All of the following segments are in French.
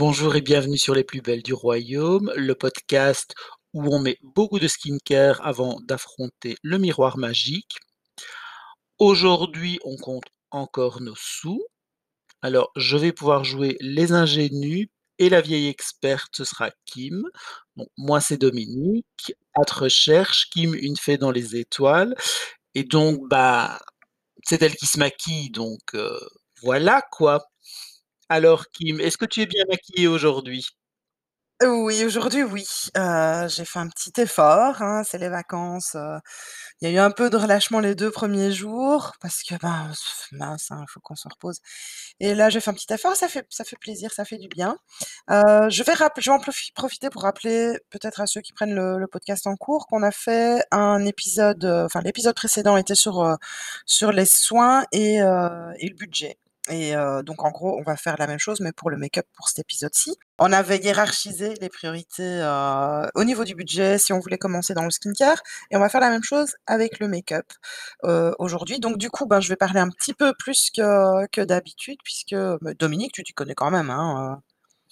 Bonjour et bienvenue sur Les Plus Belles du Royaume, le podcast où on met beaucoup de skincare avant d'affronter le miroir magique. Aujourd'hui, on compte encore nos sous. Alors, je vais pouvoir jouer les ingénus et la vieille experte, ce sera Kim. Moi, c'est Dominique. À te recherche, Kim, une fée dans les étoiles. Et donc, bah, c'est elle qui se maquille, donc euh, voilà quoi. Alors, Kim, est-ce que tu es bien maquillée aujourd'hui? Oui, aujourd'hui, oui. Heu, j'ai fait un petit effort, hein, c'est les vacances, heu, il y a eu un peu de relâchement les 2 premiers jours parce que, ben, mince, hein, faut qu'on se repose et là, j'ai fait un petit effort, ça fait ça fait plaisir, ça fait du bien. Heu, je vais je vais en profi profiter pour rappeler peut-être à ceux qui prennent le podcast en cours qu'on a fait un épisode, enfin l'épisode précédent était sur, sur les soins et et le budget et heu, donc en gros, on va faire la même chose mais pour le make-up pour cet épisode-ci. On avait hiérarchisé les priorités, heu, au niveau du budget, si on voulait commencer dans le skincare et on va faire la même chose avec le make-up, heu, aujourd'hui. Donc du coup, ben, je vais parler un petit peu plus que que d'habitude puisque, bah, Dominique, tu t'y connais quand même, hein, heu?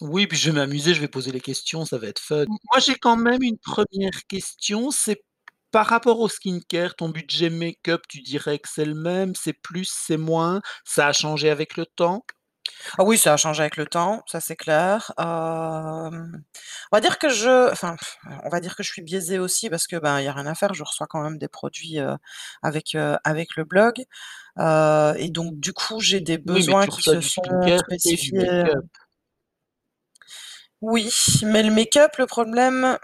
Oui, puis je vais m'amuser, je vais poser les questions, ça va être fun. Moi, j'ai quand même une première question, c'est par rapport au skincare, ton budget make-up, tu dirais que c'est le même, c'est plus, c'est moins, ça a changé avec le temps? Ah oui, ça a changé avec le temps, ça c'est clair. Hem, on va dire que je enfin, on va dire que je suis biaisée aussi parce que, ben, il y a rien à faire, je reçois quand même des produits, heu, avec, heu, avec le blog, heu et donc du coup, j'ai des Oui, mais besoins tu qui reçois se du sont skincare et du spécifiés, make-up. oui, mais le make-up, le problème,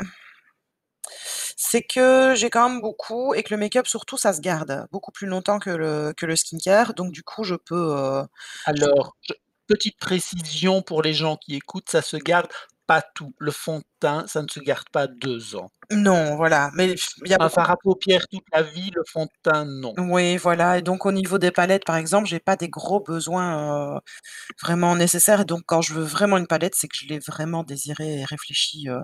c'est que j'ai quand même beaucoup et que le make-up surtout, ça se garde beaucoup plus longtemps que le que le skincare, donc du coup, je peux, je Alors, petite précision pour les gens qui écoutent, ça se garde pas tout. Le fond de teint, ça ne se garde pas 2 ans. non, voilà, mais il y a Un beaucoup fard à paupières toute la vie, le fond de teint, non. Oui, voilà et donc au niveau des palettes, par exemple, j'ai pas des gros besoins, heu, vraiment nécessaires et donc quand je veux vraiment une palette, c'est que je l'ai vraiment désirée et réfléchie, heu,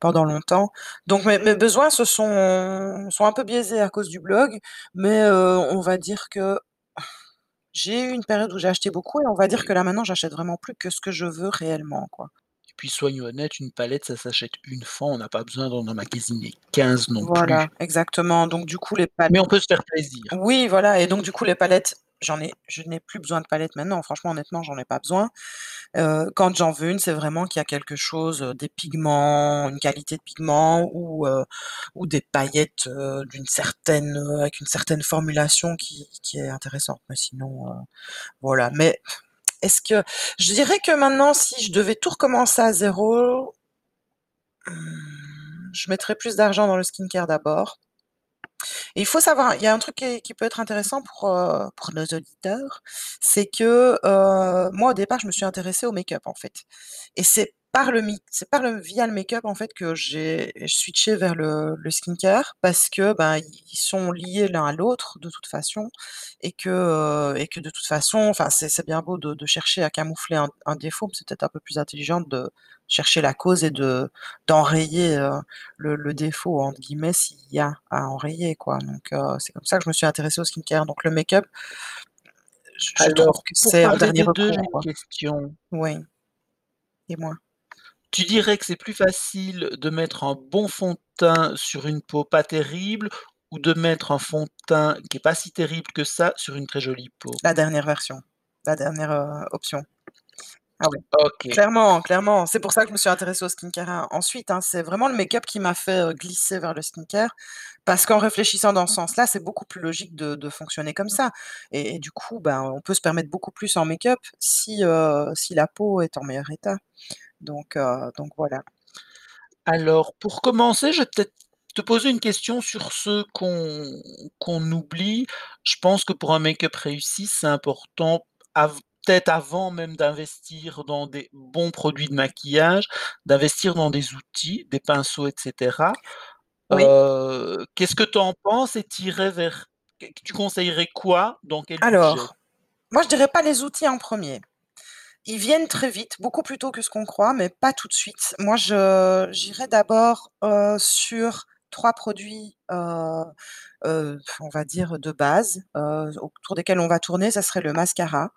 pendant longtemps. Donc mes mes besoins se sont sont un peu biaisés à cause du blog, mais heu, on va dire que j'ai eu une période où j'ai acheté beaucoup et on va dire que là maintenant j'achète vraiment plus que ce que je veux réellement, quoi. Et puis soyons honnêtes, une palette, ça s'achète une fois, on n'a pas besoin d'en emmagasiner 15 non Voilà, plus. exactement, donc du coup les palettes Mais on peut se faire plaisir. oui, voilà et donc du coup les palettes, j'en ai je n'ai plus besoin de palettes maintenant, franchement honnêtement, j'en ai pas besoin. Heu, quand j'en veux une, c'est vraiment qu'il y a quelque chose, heu, des pigments, une qualité de pigments ou, ou des paillettes, d'une certaine, avec une certaine formulation qui qui est intéressante. Mais sinon, voilà. Mais est-ce que je dirais que maintenant, si je devais tout recommencer à zéro, mmh, je mettrais plus d'argent dans le skincare d'abord. Il faut savoir, il y a un truc qui peut être intéressant pour, heu, pour nos auditeurs, c'est que, heu, moi au départ je me suis intéressée au make-up en fait et c'est par le c'est par le via le make-up en fait que j'ai switché vers le le skincare parce que, ben, ils sont liés l'un à l'autre de toute façon et que, heu et que de toute façon, enfin c'est c'est bien beau de de chercher à camoufler un un défaut, mais c'est peut-être un peu plus intelligent de chercher la cause et de d'enrayer, heu le le «défaut» entre guillemets s'il y a à enrayer quoi, donc heu, c'est comme ça que je me suis intéressée au skincare, donc le make-up, je je trouve Alors, que pour c'est en parler dernier des 2, j'ai recours une quoi. question. Oui, dis-moi? Tu dirais que c'est plus facile de mettre un bon fond de teint sur une peau pas terrible ou de mettre un fond de teint qui est pas si terrible que ça sur une très jolie peau? La dernière version, la dernière, heu, option. Ah oui, OK. clairement, clairement, c'est pour ça que je me suis intéressée au skincare hein, ensuite, hein, c'est vraiment le make-up qui m'a fait, glisser vers le skincare parce qu'en réfléchissant dans ce sens-là, c'est beaucoup plus logique de de fonctionner comme ça et et du coup, ben, on peut se permettre beaucoup plus en make-up si, si la peau est en meilleur état. Donc donc voilà. Alors, pour commencer, je vais peut-être te poser une question sur ce qu'on qu'on oublie. Je pense que pour un make-up réussi, c'est important, av peut-être avant même d'investir dans des bons produits de maquillage, d'investir dans des outils, des pinceaux et cetera. Oui, Heu, qu'est-ce que tu en penses et vers tu conseillerais quoi? Dans quel budget? alors, moi je dirais pas les outils en premier. Ils viennent très vite, beaucoup plus tôt que ce qu'on croit, mais pas tout de suite. Moi je j'irais d'abord, heu, sur 3 produits, on va dire de base, autour desquels on va tourner, ça serait le mascara.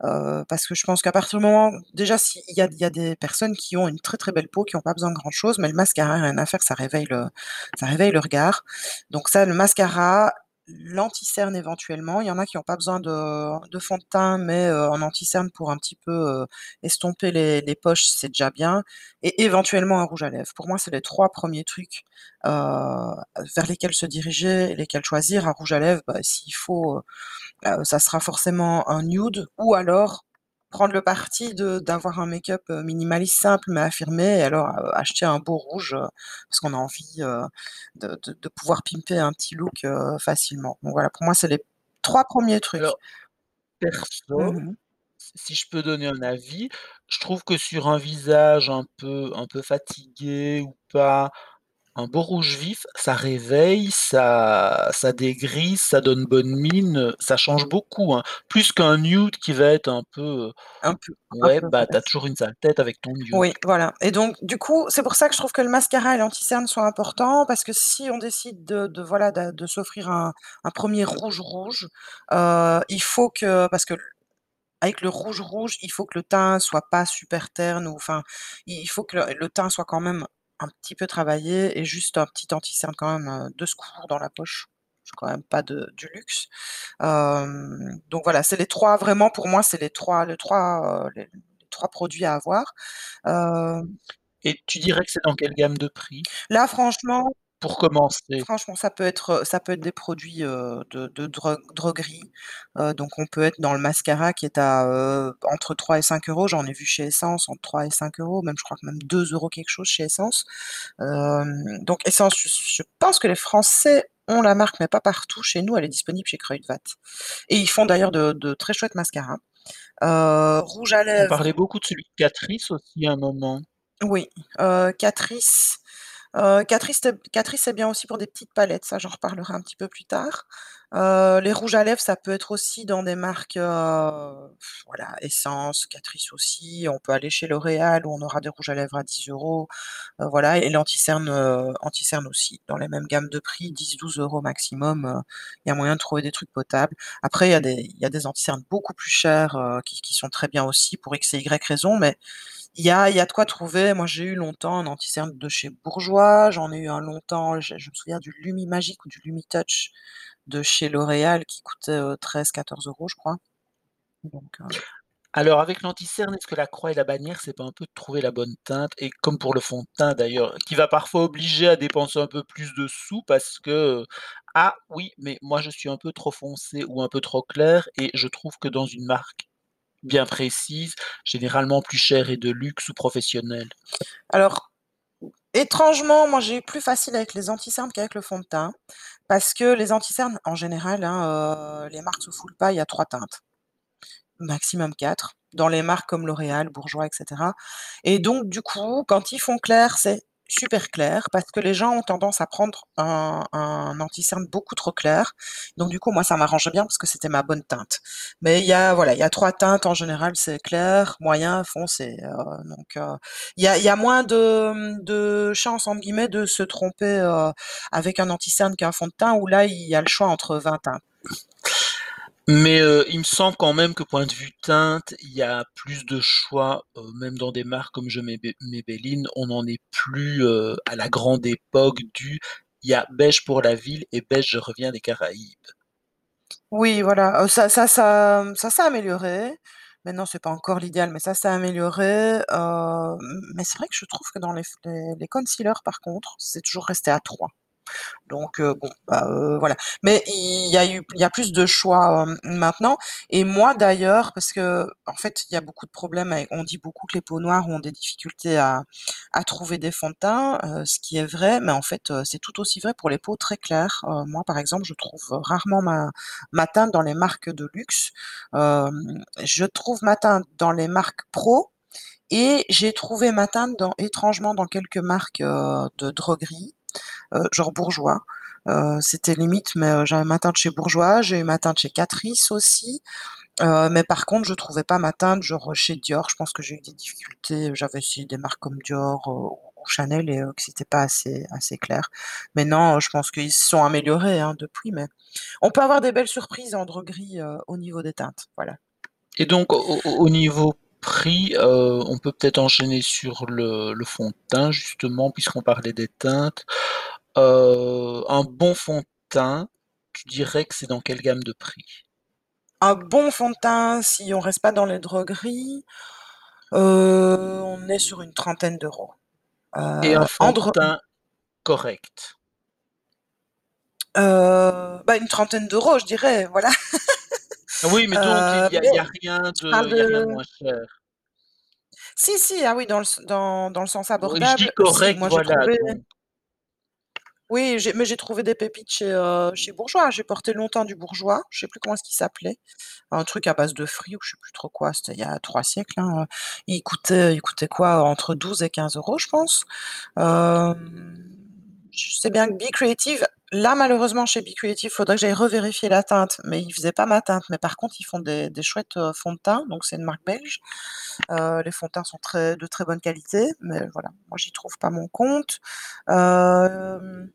Parce que je pense qu'à partir du moment déjà s'il y a il y a des personnes qui ont une très, très belle peau, qui ont pas besoin de grand chose, mais le mascara, rien à faire, ça réveille le regard. Donc ça, le mascara, l'anti-cerne éventuellement. Il y en a qui ont pas besoin de de fond de teint, mais heu, en anti-cerne pour un petit peu, heu, estomper les poches, c'est déjà bien et éventuellement un rouge à lèvres. Pour moi, c'est les 3 premiers trucs, heu, vers lesquels se diriger lesquels choisir. Un rouge à lèvres, bah, s'il faut, heu, ça sera forcément un nude ou alors prendre le parti de d'avoir un make-up, heu, minimaliste simple mais affirmé et alors, heu, acheter un beau rouge, heu, parce qu'on a envie, de de de pouvoir pimper un petit look, facilement. Donc voilà, pour moi, c'est les 3 premiers trucs. Alors, perso, Mmh si je peux donner un avis, je trouve que sur un visage un peu un peu fatigué ou pas, un beau rouge vif, ça réveille, ça ça dégrise, ça donne bonne mine, ça change beaucoup, hein. Plus qu'un nude qui va être un peu, heu, Un peu un ouais, peu bah, tu as fadasse. toujours une sale tête avec ton nude. Oui, voilà et donc du coup, c'est pour ça que je trouve que le mascara et l'anti-cerne sont importants parce que si on décide de de voilà, de de s'offrir un un 1er rouge rouge, heu, il faut que parce que avec le rouge rouge, il faut que le teint soit pas super terne ou enfin, il faut que le le teint soit quand même un petit peu travaillé et juste un petit anti-cerne quand même, heu, de secours dans la poche. C'est quand même pas de du luxe. Donc voilà, c'est les 3 vraiment pour moi, c'est les 3 les 3, heu, les les 3 produits à avoir. Et tu dirais que c'est dans quelle gamme de prix? Là franchement Pour commencer? franchement, ça peut être, ça peut être des produits, heu, de de drog droguerie. Heu, donc on peut être dans le mascara qui est à, heu, entre 3 et 5 €. J'en ai vu chez Essence entre 3 et 5 €, même je crois que même 2 € quelque chose chez Essence. Hem, donc Essence, je je pense que les Français ont la marque, mais pas partout. Chez nous, elle est disponible chez Kruidvat et ils font d'ailleurs de de très chouettes mascaras. Heu, rouge à On parlait beaucoup de celui de Catrice aussi à un moment. Oui, heu, Catrice, t Catrice, c'est bien aussi pour des petites palettes, ça j'en reparlerai un petit peu plus tard. Heu, les rouges à lèvres, ça peut être aussi dans des marques, heu, voilà, Essence, Catrice aussi. On peut aller chez L'Oréal où on aura des rouges à lèvres à 10 €, heu, voilà et l'anti-cerne, anti-cerne aussi dans les mêmes gammes de prix, 10-12 € maximum, il y a moyen de trouver des trucs potables. Après il y a des anti-cernes beaucoup plus chers, qui sont très bien aussi pour X et Y raisons, mais il y a y a de quoi trouver. Moi, j'ai eu longtemps un anti-cerne de chez Bourjois, j'en ai eu un longtemps, je je me souviens du Lumi-Magic ou du Lumi-Touch de chez L'Oréal qui coûtait, heu, 13-14 € je crois. Donc heu Alors avec l'anti-cerne, est-ce que la croix et la bannière, c'est pas un peu de trouver la bonne teinte? Et comme pour le fond de teint d'ailleurs, qui va parfois obliger à dépenser un peu plus de sous parce que, heu: «Ah oui, mais moi je suis un peu trop foncé ou un peu trop clair» et je trouve que dans une marque bien précise, généralement plus chère et de luxe ou professionnelle. Alors, étrangement, moi j'ai eu plus facile avec les anti-cernes qu'avec le fond de teint parce que les anti-cernes en général, hein, heu, les marques se foulent pas, il y a 3 teintes. Maximum 4 dans les marques comme L'Oréal, Bourjois et cetera et donc du coup, quand ils font clair, c'est super clair parce que les gens ont tendance à prendre un un anti-cerne beaucoup trop clair. Donc du coup, moi ça m'arrangeait bien parce que c'était ma bonne teinte. Mais il y a voilà, il y a 3 teintes en général, c'est clair, moyen, foncé, heu, donc heu, il y a y a moins de, de «chance» entre guillemets de se tromper, heu, avec un anti-cerne qu'un fond de teint où là, il y a le choix entre 20 teintes. Mais heu, il me semble quand même que point de vue teinte, il y a plus de choix, heu, même dans des marques comme je Mébé Maybelline, on n'en est plus, heu, à la grande époque du il y a beige pour la ville et beige je reviens des Caraïbes. Oui, voilà, ça ça ça, ça s'est amélioré. Maintenant, c'est pas encore l'idéal, mais ça s'est amélioré, mais c'est vrai que je trouve que dans les les les concealers par contre, c'est toujours resté à 3. Donc heu, bon, bah, heu, voilà. Mais il y a plus de choix, hem, maintenant et moi d'ailleurs parce qu'en fait, il y a beaucoup de problèmes on dit beaucoup que les peaux noires ont des difficultés à trouver des fonds de teint, ce qui est vrai, mais en fait, c'est tout aussi vrai pour les peaux très claires. Moi, par exemple, je trouve rarement ma teinte dans les marques de luxe. Je trouve ma teinte dans les marques pro et j'ai trouvé ma teinte étrangement dans quelques marques, de droguerie, genre Bourjois. Heu, c'était limite, mais heu, j'avais ma teinte chez Bourjois, j'ai eu ma teinte chez Catrice aussi, mais par contre, je trouvais pas ma teinte genre chez Dior. Je pense que j'ai eu des difficultés, j'avais essayé des marques comme Dior, ou Chanel et heu, que c'était pas assez assez clair. Maintenant, je pense qu'ils se sont améliorés, hein, depuis, mais on peut avoir des belles surprises en droguerie, au niveau des teintes, voilà. Et donc au niveau prix, heu, on peut peut-être enchaîner sur le le fond de teint justement puisqu'on parlait des teintes. Heu, un bon fond de teint, tu dirais que c'est dans quelle gamme de prix? Un bon fond de teint, si on reste pas dans les drogueries, heu, on est sur une trentaine d'euros. Et un fond de dro teint correct? Bah, une trentaine d'euros, je dirais, voilà. Oui, mais donc il y a il y a mais rien de parles il y a rien de de moins cher? Si, si, ah oui, dans le s dans dans le sens Oui, je dis abordable, si, correct, moi j'ai voilà trouvé donc oui, j'ai mais j'ai trouvé des pépites chez, heu, chez Bourjois. J'ai porté longtemps du Bourjois, je sais plus comment est-ce qu'il s'appelait. Un truc à base de fruits ou je sais plus trop quoi, c'était il y a 3 siècles, hein, heu. Il coûtait il coûtait quoi? Entre 12 et 15 €, je pense. Hem, je sais bien que Be Creative là, malheureusement, chez Be Creative, faudrait que j'aille revérifier la teinte, mais ils faisaient pas ma teinte. Mais par contre, ils font des chouettes, heu, fonds de teint, donc c'est une marque belge. Heu, les fonds de teint sont de très bonne qualité, mais voilà, moi j'y trouve pas mon compte. Hem,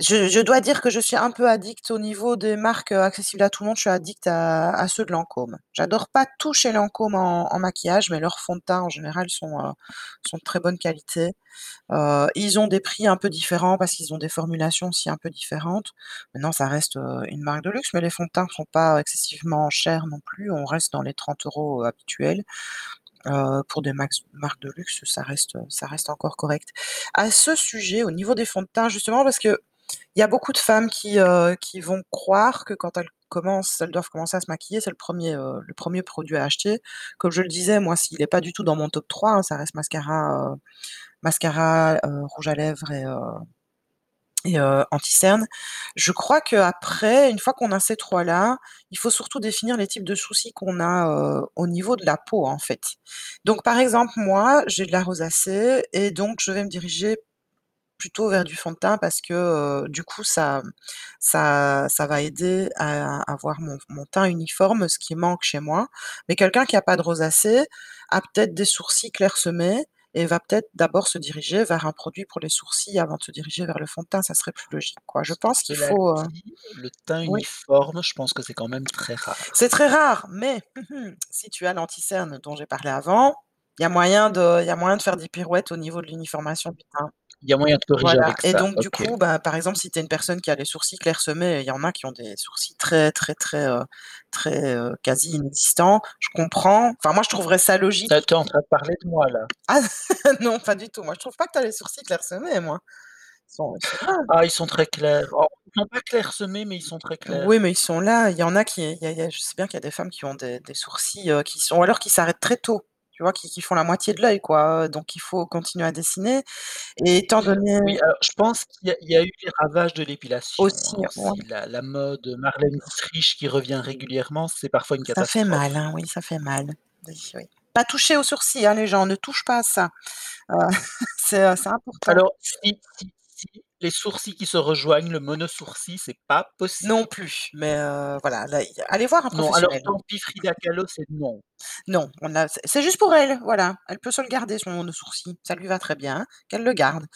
je dois dire que je suis un peu addict au niveau des marques, heu, accessibles à tout le monde, je suis addict à ceux de Lancôme. J'adore pas tout chez Lancôme en maquillage, mais leurs fonds de teint en général sont, heu, sont de très bonne qualité. Heu, ils ont des prix un peu différents parce qu'ils ont des formulations aussi un peu différentes. Maintenant ça reste, une marque de luxe, mais les fonds de teint sont pas excessivement chers non plus, on reste dans les 30 € habituels. Heu, pour des marques de luxe, ça reste, ça reste encore correct. À ce sujet, au niveau des fonds de teint justement, parce qu'il y a beaucoup de femmes qui, heu, qui vont croire que quand elles commencent elles doivent commencer à se maquiller, c'est le 1er, heu, le 1er produit à acheter. Comme je le disais, moi, s'il est pas du tout dans mon top 3, hein, ça reste mascara, heu, mascara, heu, rouge à lèvres et et heu, anti-cerne. Je crois qu'après, une fois qu'on a ces 3-là, il faut surtout définir les types de soucis qu'on a, au niveau de la peau, en fait. Donc par exemple, moi, j'ai de la rosacée et donc je vais me diriger plutôt vers du fond de teint parce que, du coup ça ça ça va aider à avoir mon mon teint uniforme, ce qui manque chez moi. Mais quelqu'un qui a pas de rosacée a peut-être des sourcils clairsemés et va peut-être d'abord se diriger vers un produit pour les sourcils avant de se diriger vers le fond de teint, ça serait plus logique, quoi. Je pense qu'il Cela faut, dit, le teint oui. uniforme, je pense que c'est quand même très rare. C'est très rare, mais si tu as l'anti-cerne dont j'ai parlé avant, il y a moyen de il y a moyen de faire des pirouettes au niveau de l'uniformation du teint. Il y a moyen de corriger Voilà avec et ça, donc du coup, bah, par exemple, si tu es une personne qui a les sourcils clairsemés, il y en a qui ont des sourcils très, très, très, heu, très, heu, quasi inexistants, je comprends. Enfin moi, je trouverais ça logique. Tu es tu es en train de parler de moi là? Ah non, pas du tout. Moi, je trouve pas que tu as les sourcils clairsemés, moi. Ils sont. Ah, ils sont très clairs. Oh, ils sont pas clairsemés, mais ils sont très Oui, clairs. mais ils sont là. Il y en a qui il y a il y a je sais bien qu'il y a des femmes qui ont des des sourcils, heu, qui sont ou alors qui s'arrêtent très tôt, tu vois? Qui qui font la moitié de l'œil, quoi, heu, donc il faut continuer à dessiner et étant donné Oui, alors je pense qu'il y a il y a eu les ravages de l'épilation, aussi, hein, ouais. La la mode Marlène Dietrich qui revient régulièrement, c'est parfois une Ça fait mal, catastrophe. hein, oui, ça fait mal. Oui, oui. Pas toucher aux sourcils, hein, les gens, ne touche pas à ça. Heu, c'est, heu, c'est important. Alors si, les sourcils qui se rejoignent, le mono-sourcil, c'est pas Non possible. plus, mais heu, voilà, là, y allez voir un Non, alors professionnel. tant pis, Frida Kahlo, c'est non. Non, on a c'est c'est juste pour elle, voilà. Elle peut se le garder son mono-sourcil, ça lui va très bien, qu'elle le garde.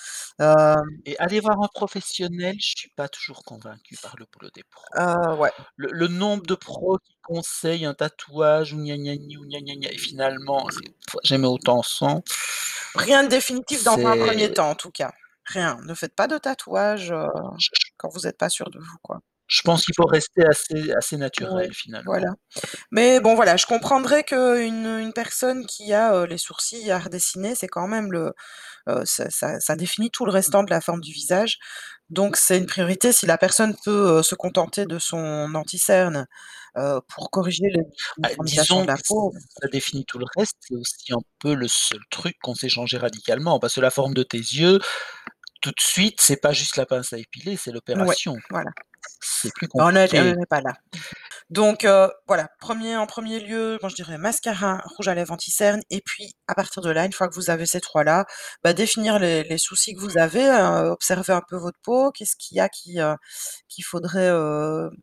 Et aller voir un professionnel, je suis pas toujours convaincu par le boulot des pros. heu, ouais. Le le nombre de pros qui conseillent un tatouage ou gna gna gni ou gna gna gna et finalement c'est pff, jamais autant sans, Rien de définitif dans un c'est 1er temps, en tout cas. Rien. Ne faites pas de tatouage, heu, je je quand vous êtes pas sûr de vous, quoi. je pense qu'il faut rester assez assez Ouais, naturel voilà. finalement. Mais bon, voilà, je comprendrais qu'une une personne qui a, heu, les sourcils à redessiner, c'est quand même le heu, ça ça ça définit tout le restant de la forme du visage. Donc c'est une priorité. Si la personne peut, heu, se contenter de son anti-cerne, heu, pour corriger les Bah, disons de la que peau ça définit tout le reste, c'est aussi un peu le seul truc qu'on sait changer radicalement parce que la forme de tes yeux, tout de suite, c'est pas juste la pince à épiler, c'est ouais, l'opération. voilà. C'est plus est on compliqué. n'est pas là. Donc heu, voilà, 1er en 1er lieu, je dirais mascara, rouge à lèvres anti-cerne et puis à partir de là, une fois que vous avez ces 3 là, bah, définir les les soucis que vous avez, heu, observer un peu votre peau. Qu'est-ce qu'il y a qui, heu, qu'il faudrait,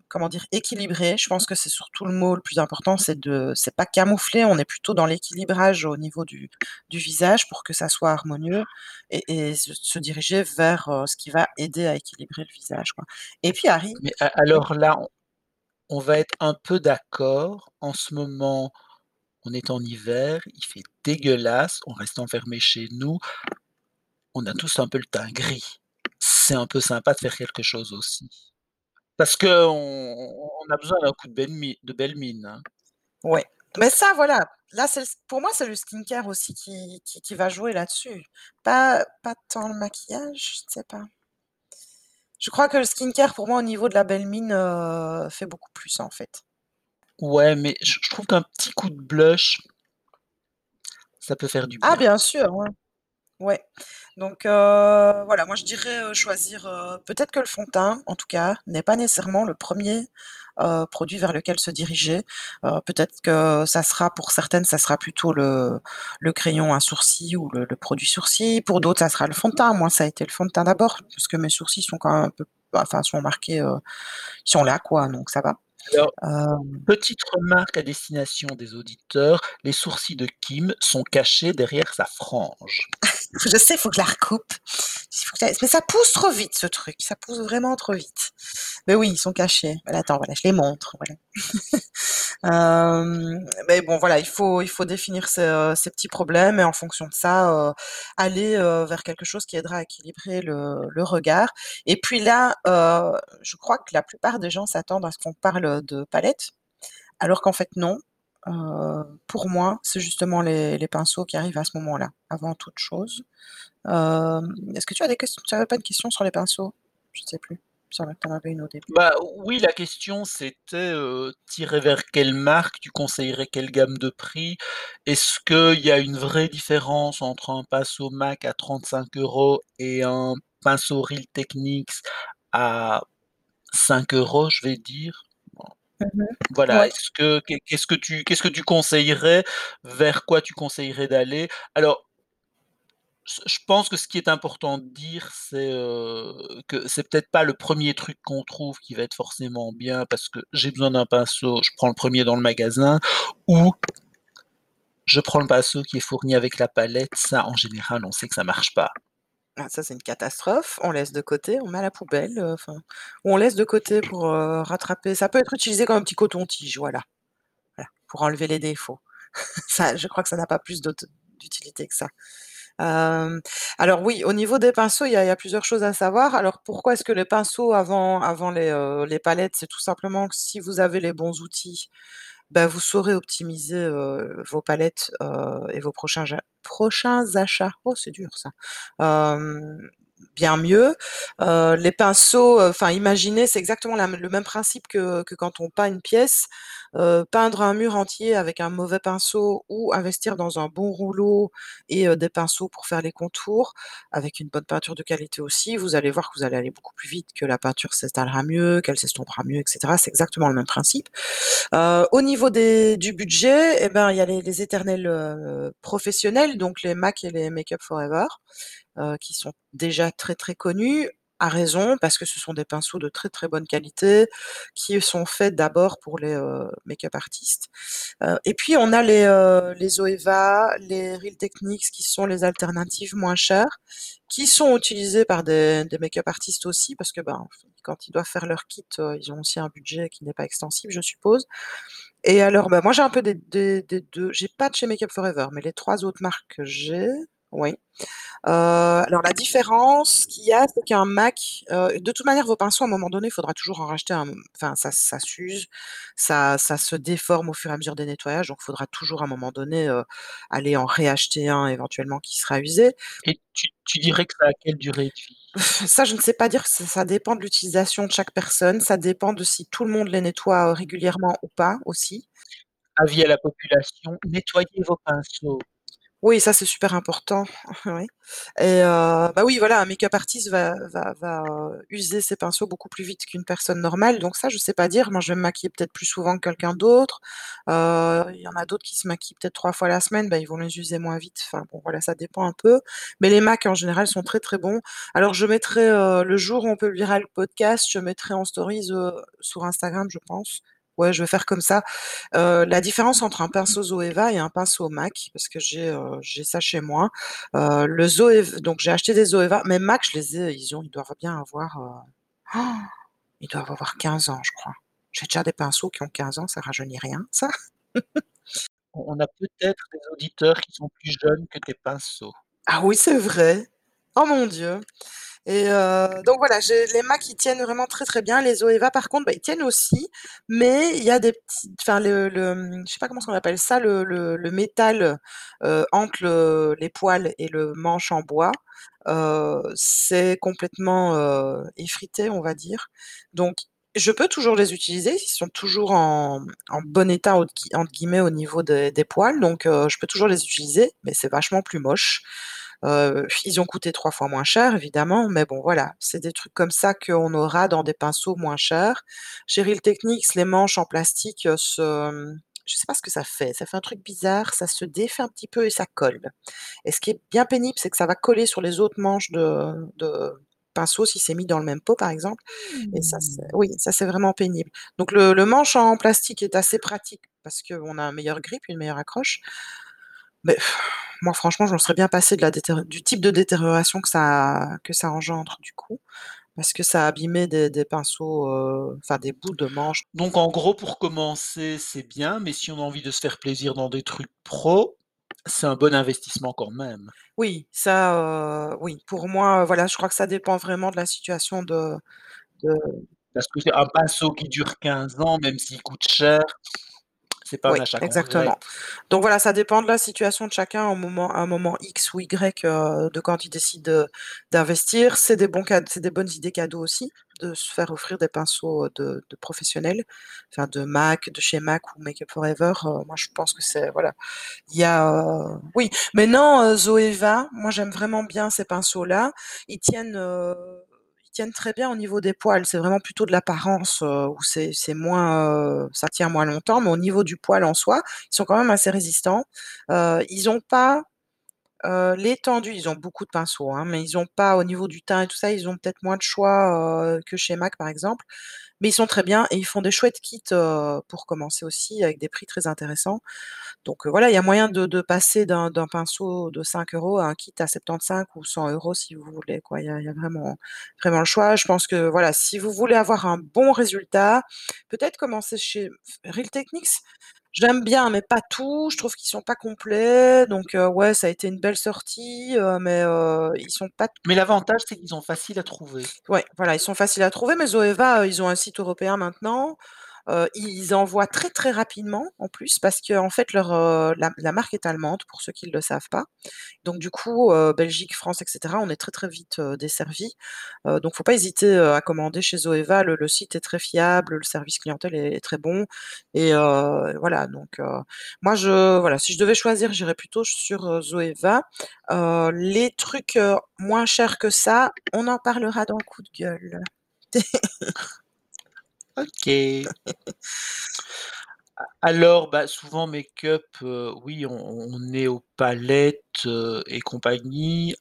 comment dire? Équilibrer? Je pense que c'est surtout le mot le plus important, c'est de c'est pas camoufler, on est plutôt dans l'équilibrage au niveau du du visage pour que ça soit harmonieux et se diriger vers, ce qui va aider à équilibrer le visage, et puis arrive Mais alors là, on va être un peu d'accord. En ce moment, on est en hiver, il fait dégueulasse, on reste enfermés chez nous. On a tous un peu le teint gris. C'est un peu sympa de faire quelque chose aussi. Parce qu'on on a besoin d'un coup de belle mine, hein. Ouais, mais ça voilà, là pour moi, c'est le skincare aussi qui va jouer là-dessus. Pas pas tant le maquillage, je sais pas. Je crois que le skincare pour moi au niveau de la belle mine, heu, fait beaucoup plus en fait. Ouais, mais je je trouve qu'un petit coup de blush ça peut faire du Ah bien. bien sûr, ouais. Ouais, donc heu, voilà, moi je dirais, heu, choisir, heu, peut-être que le fond de teint, en tout cas, n'est pas nécessairement le 1er, heu, produit vers lequel se diriger. Heu, peut-être que ça sera pour certaines, ça sera plutôt le le crayon à sourcils ou le le produit sourcils. Pour d'autres, ça sera le fond de teint. Moi, ça a été le fond de teint d'abord, puisque mes sourcils sont quand même un peu enfin sont marqués, ils sont là quoi, donc ça va. Alors, petite remarque à destination des auditeurs, les sourcils de Kim sont cachés derrière sa frange. Je sais, il faut que je la recoupe. Il faut que mais ça pousse trop vite ce truc, ça pousse vraiment trop vite. Mais oui, ils sont cachés. Voilà, attends, voilà, je les montre, voilà. Mais bon voilà, il faut il faut définir ces, petits problèmes et en fonction de ça, aller, vers quelque chose qui aidera à équilibrer le le regard et puis là, je crois que la plupart des gens s'attendent à ce qu'on parle de palette, alors qu'en fait non. Heu, pour moi, c'est justement les pinceaux qui arrivent à ce moment-là, avant toute chose. Hem, est-ce que tu as des questions tu avais pas une question sur les pinceaux? Je sais plus. Tu en avais une au début. Bah oui, la question c'était, tu irais vers quelle marque? Tu conseillerais quelle gamme de prix? Est-ce qu'il y a une vraie différence entre un pinceau MAC à 35 € et un pinceau Real Techniques à 5 €, je vais dire? Mmh mh. voilà, Ouais. est-ce que qu'est qu'est-ce que tu qu'est-ce que tu conseillerais? Vers quoi tu conseillerais d'aller? Alors je pense que ce qui est important de dire, c'est, heu, que c'est peut-être pas le 1er truc qu'on trouve qui va être forcément bien parce que j'ai besoin d'un pinceau, je prends le 1er dans le magasin ou je prends le pinceau qui est fourni avec la palette, ça en général, on sait que ça marche pas. Ah ça, c'est une catastrophe, on laisse de côté, on met à la poubelle, enfin ou on laisse de côté pour, heu, rattraper ça peut être utilisé comme un petit coton-tige, voilà. Voilà, pour enlever les défauts. Je crois que ça n'a pas plus d'utilité que ça. Alors oui, au niveau des pinceaux, il y a plusieurs choses à savoir. Alors pourquoi est-ce que les pinceaux avant avant les, heu, les palettes? C'est tout simplement que si vous avez les bons outils, bah, vous saurez optimiser, vos palettes, et vos prochains prochains achats. Oh, c'est dur ça. Bien mieux. Heu, les pinceaux, heu, enfin imaginez, c'est exactement le même principe que quand on peint une pièce. Heu, peindre un mur entier avec un mauvais pinceau ou investir dans un bon rouleau et des pinceaux pour faire les contours, avec une bonne peinture de qualité aussi, vous allez voir que vous allez aller beaucoup plus vite, que la peinture s'étalera mieux, qu'elle s'estompera mieux et cetera. C'est exactement le même principe. Au niveau des du budget et ben, il y a les éternels, professionnels, donc les MAC et les Make Up For Ever, heu, qui sont déjà très, très connus, à raison, parce que ce sont des pinceaux de très, très bonne qualité, qui sont faits d'abord pour les, heu, make-up artistes. Heu et puis on a les, heu, les Zoeva, les Real Techniques qui sont les alternatives moins chères, qui sont utilisées par des make-up artistes aussi parce que, ben, quand ils doivent faire leur kit, ils ont aussi un budget qui n'est pas extensible, je suppose et alors, bah, moi j'ai un peu des des 2. J'ai pas de chez Make Up For Ever, mais les 3 autres marques que j'ai, oui. Heu, alors la différence qu'il y a, c'est qu'un MAC, heu de toute manière vos pinceaux à un moment donné, il faudra toujours en racheter un, enfin ça ça s'use, ça ça se déforme au fur et à mesure des nettoyages, donc il faudra toujours à un moment donné, heu, aller en réacheter un éventuellement qui sera usé. Et tu tu dirais que ça a quelle durée de vie? Ça, je ne sais pas dire, ça ça dépend de l'utilisation de chaque personne, ça dépend de si tout le monde les nettoie, régulièrement ou pas aussi. Avis à la population, nettoyez vos pinceaux. Oui, ça c'est super important, oui et bah, oui, voilà, un make-up artist va va va, user ses pinceaux beaucoup plus vite qu'une personne normale, donc ça, je sais pas dire. Moi, je vais me maquiller peut-être plus souvent que quelqu'un d'autre. Il y en a d'autres qui se maquillent peut-être 3 fois la semaine, bah, ils vont les user moins vite. Enfin bon, voilà, ça dépend un peu, mais les Macs en général sont très, très bons. Alors je mettrai, le jour où on publiera le podcast, je mettrai en stories, sur Instagram, je pense. Ouais, je vais faire comme ça. La différence entre un pinceau Zoeva et un pinceau Mac, parce que j'ai, ça chez moi. Le donc j'ai acheté des Zoeva, même Mac, je les ai ils ont ils doivent bien avoir, ils doivent avoir 15 ans, je crois. J'ai déjà des pinceaux qui ont 15 ans, ça rajeunit rien ça. On on a peut-être des auditeurs qui sont plus jeunes que tes pinceaux. Ah oui, c'est vrai. Oh mon Dieu et heu, donc voilà, les Mac, ils tiennent vraiment très, très bien. Les Zoeva, par contre, bah, ils tiennent aussi, mais il y a des petits enfin le le, je sais pas comment qu'on appelle ça, le métal, heu, entre le les poils et le manche en bois, heu, c'est complètement, effrité, on va dire. Donc je peux toujours les utiliser, ils sont toujours en «bon état» entre gui entre guillemets au niveau des poils, donc je peux toujours les utiliser, mais c'est vachement plus moche. Ils ont coûté 3 fois moins cher évidemment, mais bon voilà, c'est des trucs comme ça qu'on aura dans des pinceaux moins chers. Chez Real Techniques, les manches en plastique, se, je sais pas ce que ça fait, ça fait un truc bizarre, ça se défait un petit peu et ça colle et ce qui est bien pénible, c'est que ça va coller sur les autres manches de de pinceau si c'est mis dans le même pot, par exemple et ça Mmh. oui, ça c'est vraiment pénible. Donc le le manche en plastique est assez pratique parce qu'on a un meilleur grip, une meilleure accroche. Mais moi franchement, je m'en serais bien passée de la détér du type de détérioration que ça que ça engendre du coup, parce que ça abîmait des des pinceaux, heu, enfin des bouts de manche. Donc en gros, pour commencer, c'est bien, mais si on a envie de se faire plaisir dans des trucs pro, c'est un bon investissement quand même. Oui, ça, heu, oui, pour moi, voilà, je crois que ça dépend vraiment de la situation de de Parce que c'est un pinceau qui dure 15 ans, même s'il coûte cher, c'est pas un oui, achat qu'on exactement. Donc voilà, ça dépend de la situation de chacun au moment à un moment X ou Y, heu, de quand il décide, de d'investir. C'est des bons cad c'est des bonnes idées cadeaux aussi, de se faire offrir des pinceaux, heu, de de professionnels, enfin de Mac, de chez Mac ou Make Up For Ever, heu, moi je pense que c'est voilà. Il y a, oui, maintenant, heu, Zoeva, moi j'aime vraiment bien ces pinceaux-là. Ils tiennent, ils tiennent très bien au niveau des poils. C'est vraiment plutôt de l'apparence, heu, où c'est moins, heu, ça tient moins longtemps, mais au niveau du poil en soi, ils sont quand même assez résistants. Heu, ils ont pas, l'étendue ils ont beaucoup de pinceaux, hein, mais ils ont pas au niveau du teint et tout ça, ils ont peut-être moins de choix, que chez Mac par exemple, mais ils sont très bien et ils font des chouettes kits, pour commencer aussi avec des prix très intéressants. Donc voilà, il y a moyen de passer d'un pinceau de 5 € à un kit à 75 ou 100 € si vous voulez. Il y a y a vraiment vraiment le choix. Je pense que voilà, si vous voulez avoir un bon résultat, peut-être commencer chez Real Techniques, j'aime bien, mais pas tout. Je trouve qu'ils sont pas complets, donc heu, ouais, ça a été une belle sortie, heu, mais heu, ils sont pas Mais l'avantage, c'est qu'ils sont faciles à trouver. Ouais, voilà, ils sont faciles à trouver, mais Zoeva, heu, ils ont un site européen maintenant. Ils envoient très, très rapidement en plus parce qu'en fait leur, la marque est allemande pour ceux qui ne le savent pas. Donc du coup, Belgique, France et cetera, on est très, très vite. Heu, donc faut pas hésiter, à commander chez Zoeva. Le site est très fiable, le service clientèle est est très bon et voilà donc moi je voilà, si je devais choisir, j'irais plutôt sur, Zoeva. Les trucs, moins chers que ça, on en parlera dans le coup de gueule. OK. Alors, bah, souvent make-up, oui, on est aux palettes, et compagnie.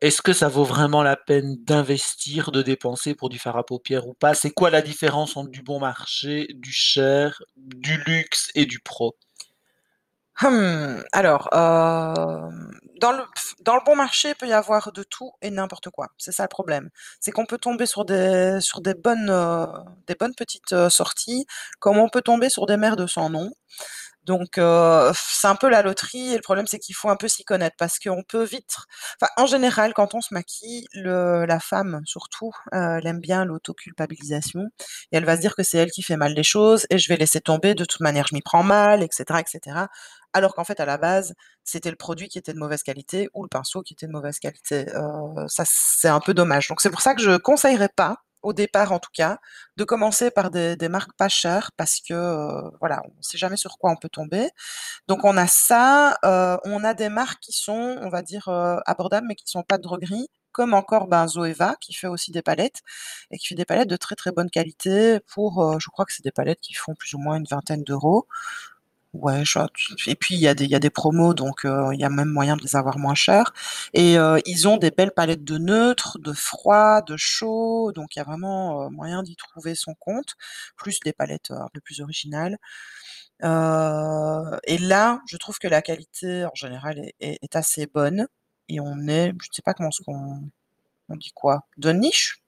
Est-ce que ça vaut vraiment la peine d'investir, de dépenser pour du fard à paupières ou pas? C'est quoi la différence entre du bon marché, du cher, du luxe et du pro? Hum, alors, hem, dans le dans le bon marché, il peut y avoir de tout et n'importe quoi. C'est ça le problème. C'est qu'on peut tomber sur des sur des bonnes, heu, des bonnes petites, heu, sorties, comme on peut tomber sur des merdes sans nom. Donc heu, c'est un peu la loterie et le problème, c'est qu'il faut un peu s'y connaître parce qu'on peut vite en général, quand on se maquille, le la femme surtout, heu, elle aime bien l'autoculpabilisation et elle va se dire que c'est elle qui fait mal les choses et je vais laisser tomber, de toute manière, je m'y prends mal et cetera et cetera. Alors qu'en fait, à la base, c'était le produit qui était de mauvaise qualité ou le pinceau qui était de mauvaise qualité. Heu, ça, c'est un peu dommage. Donc c'est pour ça que je conseillerais pas au départ en tout cas, de commencer par des marques pas chères parce que, heu, voilà, on sait jamais sur quoi on peut tomber. Donc on a ça, heu, on a des marques qui sont, on va dire, heu, abordables, mais qui sont pas de droguerie, comme encore, ben, Zoeva qui fait aussi des palettes et qui fait des palettes de très, très bonne qualité pour, je crois que c'est des palettes qui font plus ou moins une vingtaine d'euros. Ouais, et puis il y a des y a des promos donc heu, il y a même moyen de les avoir moins chers et heu, ils ont des belles palettes de neutres, de froid, de chaud, donc il y a vraiment, heu, moyen d'y trouver son compte, plus des palettes, un peu plus originales. Et là, je trouve que la qualité en général est assez bonne et on est je sais pas comment est-ce qu'on on dit quoi? De niche?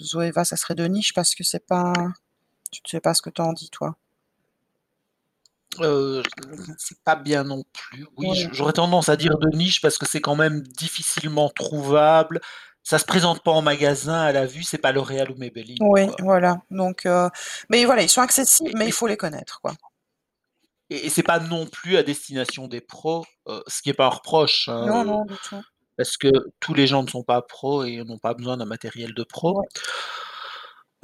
Zoeva, ça serait de niche parce que c'est pas je sais pas ce que tu en dis toi? Heu, c'est pas bien non plus. Oui, Ouais. j'aurais tendance à dire de niche parce que c'est quand même difficilement trouvable. Ça se présente pas en magasin à la vue, c'est pas L'Oréal ou Maybelline, Oui, quoi. voilà, donc heu, mais voilà, ils sont accessibles, mais il faut les connaître, quoi. et et c'est pas non plus à destination des pros, heu, ce qui est pas un reproche, hein, Non, non, du tout. parce que tous les gens ne sont pas pros et n'ont pas besoin d'un matériel de pro. Ouais.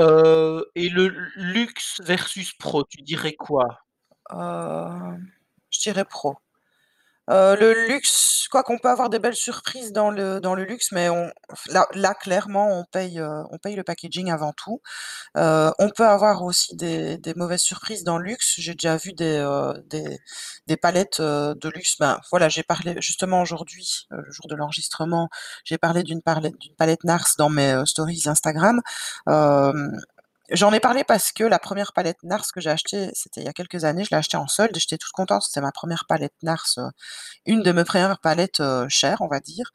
Heu et le luxe versus pro, tu dirais quoi? Heu, je dirais pro. Heu, le luxe, quoiqu'on peut avoir des belles surprises dans le dans le luxe, mais on là clairement on paye, heu, on paye le packaging avant tout. On peut avoir aussi des mauvaises surprises dans le luxe. J'ai déjà vu des, des palettes, de luxe, ben, voilà, j'ai parlé justement aujourd'hui, le jour de l'enregistrement, j'ai parlé d'une parlette d'une palette NARS dans mes, stories Instagram. J'en ai parlé parce que la 1re palette NARS que j'ai achetée, c'était il y a quelques années, je l'ai achetée en solde j'étais toute contente, c'était ma 1re palette NARS, heu, une de mes 1res palettes, heu, chères, on va dire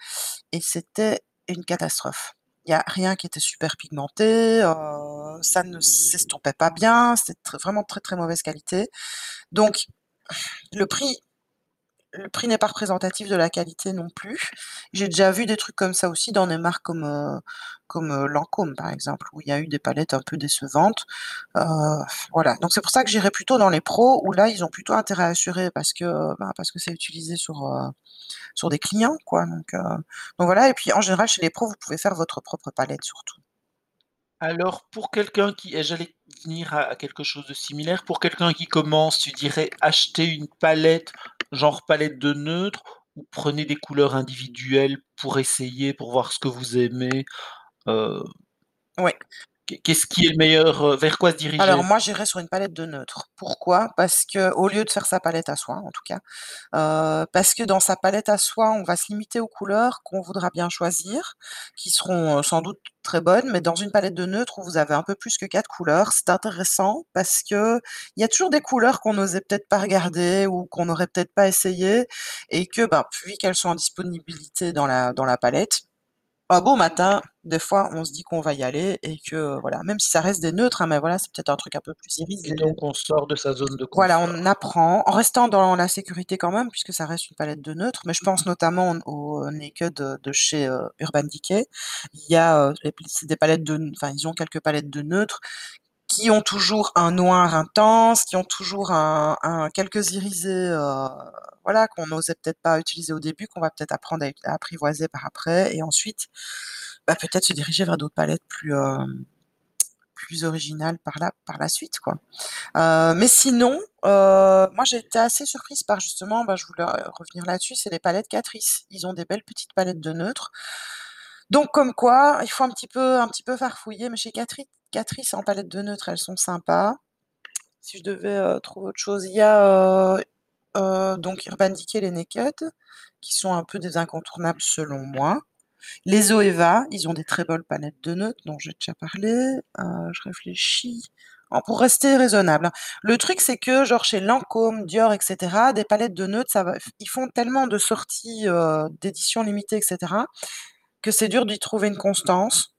et c'était une catastrophe. Il y a rien qui était super pigmenté, heu, ça ne s'estompait pas bien, c'était vraiment très, très mauvaise qualité. Donc le prix le prix n'est pas représentatif de la qualité non plus. J'ai déjà vu des trucs comme ça aussi dans des marques comme, heu, comme, heu, Lancôme par exemple, où il y a eu des palettes un peu décevantes. Heu, voilà, donc c'est pour ça que j'irais plutôt dans les pros où là, ils ont plutôt intérêt à assurer parce que, ben, parce que c'est utilisé sur, heu, sur des clients, quoi, donc heu, donc voilà et puis en général chez les pros, vous pouvez faire votre propre palette surtout. Alors pour quelqu'un qui et j'allais venir à quelque chose de similaire, pour quelqu'un qui commence, tu dirais acheter une palette, genre palette de neutres ou prenez des couleurs individuelles pour essayer, pour voir ce que vous aimez? Heu Ouais. Qu'est qu'est-ce qui est le meilleur, heu, vers quoi se Alors diriger? moi, j'irais sur une palette de neutres. Pourquoi? Parce qu'au lieu de faire sa palette à soi, en tout cas, heu, parce que dans sa palette à soi, on va se limiter aux couleurs qu'on voudra bien choisir, qui seront, heu, sans doute très bonnes, mais dans une palette de neutres où vous avez un peu plus que 4 couleurs, c'est intéressant parce qu'il y a toujours des couleurs qu'on osait peut-être pas regarder ou qu'on aurait peut-être pas essayé et que, ben, puis qu'elles sont en disponibilité dans la palette, un beau matin, des fois, on se dit qu'on va y aller et que, voilà, même si ça reste des neutres, hein, mais voilà, c'est peut-être un truc un peu plus Et irisé. donc on sort de sa zone de Voilà, on confort. apprend, en restant dans la sécurité quand même, puisque ça reste une palette de neutres, mais je pense notamment au Naked de chez, heu, Urban Decay. Il y a, les c'est des palettes de enfin, ils ont quelques palettes de neutres qui ont toujours un noir intense, qui ont toujours un quelques irisés, heu, voilà, qu'on n'osait peut-être pas utiliser au début, qu'on va peut-être apprendre à apprivoiser par après et ensuite, bah, peut-être se diriger vers d'autres palettes plus, hem, plus originales par la par la suite, quoi. Heu, mais sinon, moi j'ai été assez surprise par justement, bah, je voulais, revenir là-dessus, c'est les palettes Catrice. Ils ont des belles petites palettes de neutres. Donc comme quoi, il faut un petit peu un petit peu farfouiller, mais chez Catri Catrice en palette de neutres, elles sont sympas. Si je devais, heu, trouver autre chose, il y a, heu heu, donc Urban Decay, les Naked, qui sont un peu des incontournables selon moi. Les Zoeva, ils ont des très bonnes palettes de neutres dont j'ai déjà parlé. Je réfléchis. En pour rester raisonnable. Le truc, c'est que genre chez Lancôme, Dior et cetera, des palettes de neutres, ça va ils font tellement de sorties, d'éditions limitées et cetera, que c'est dur d'y trouver une constance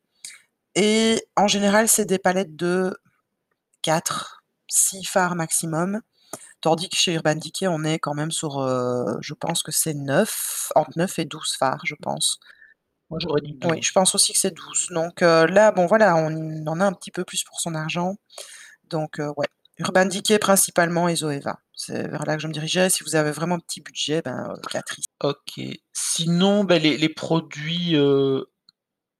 et en général, c'est des palettes de 4-6 fards maximum. Tandis que chez Urban Decay, on est quand même sur, heu, je pense que c'est 9, entre 9 et 12 fards, je pense. Moi j'aurais dit Oui, je 12. pense aussi que c'est 12. Donc heu, là, bon, voilà, on en a un petit peu plus pour son argent. Donc heu, ouais, Urban Decay principalement et Zoeva. C'est vers là que je me dirigeais. Si vous avez vraiment petit budget, ben, Catrice. OK. Sinon, bah, les les produits,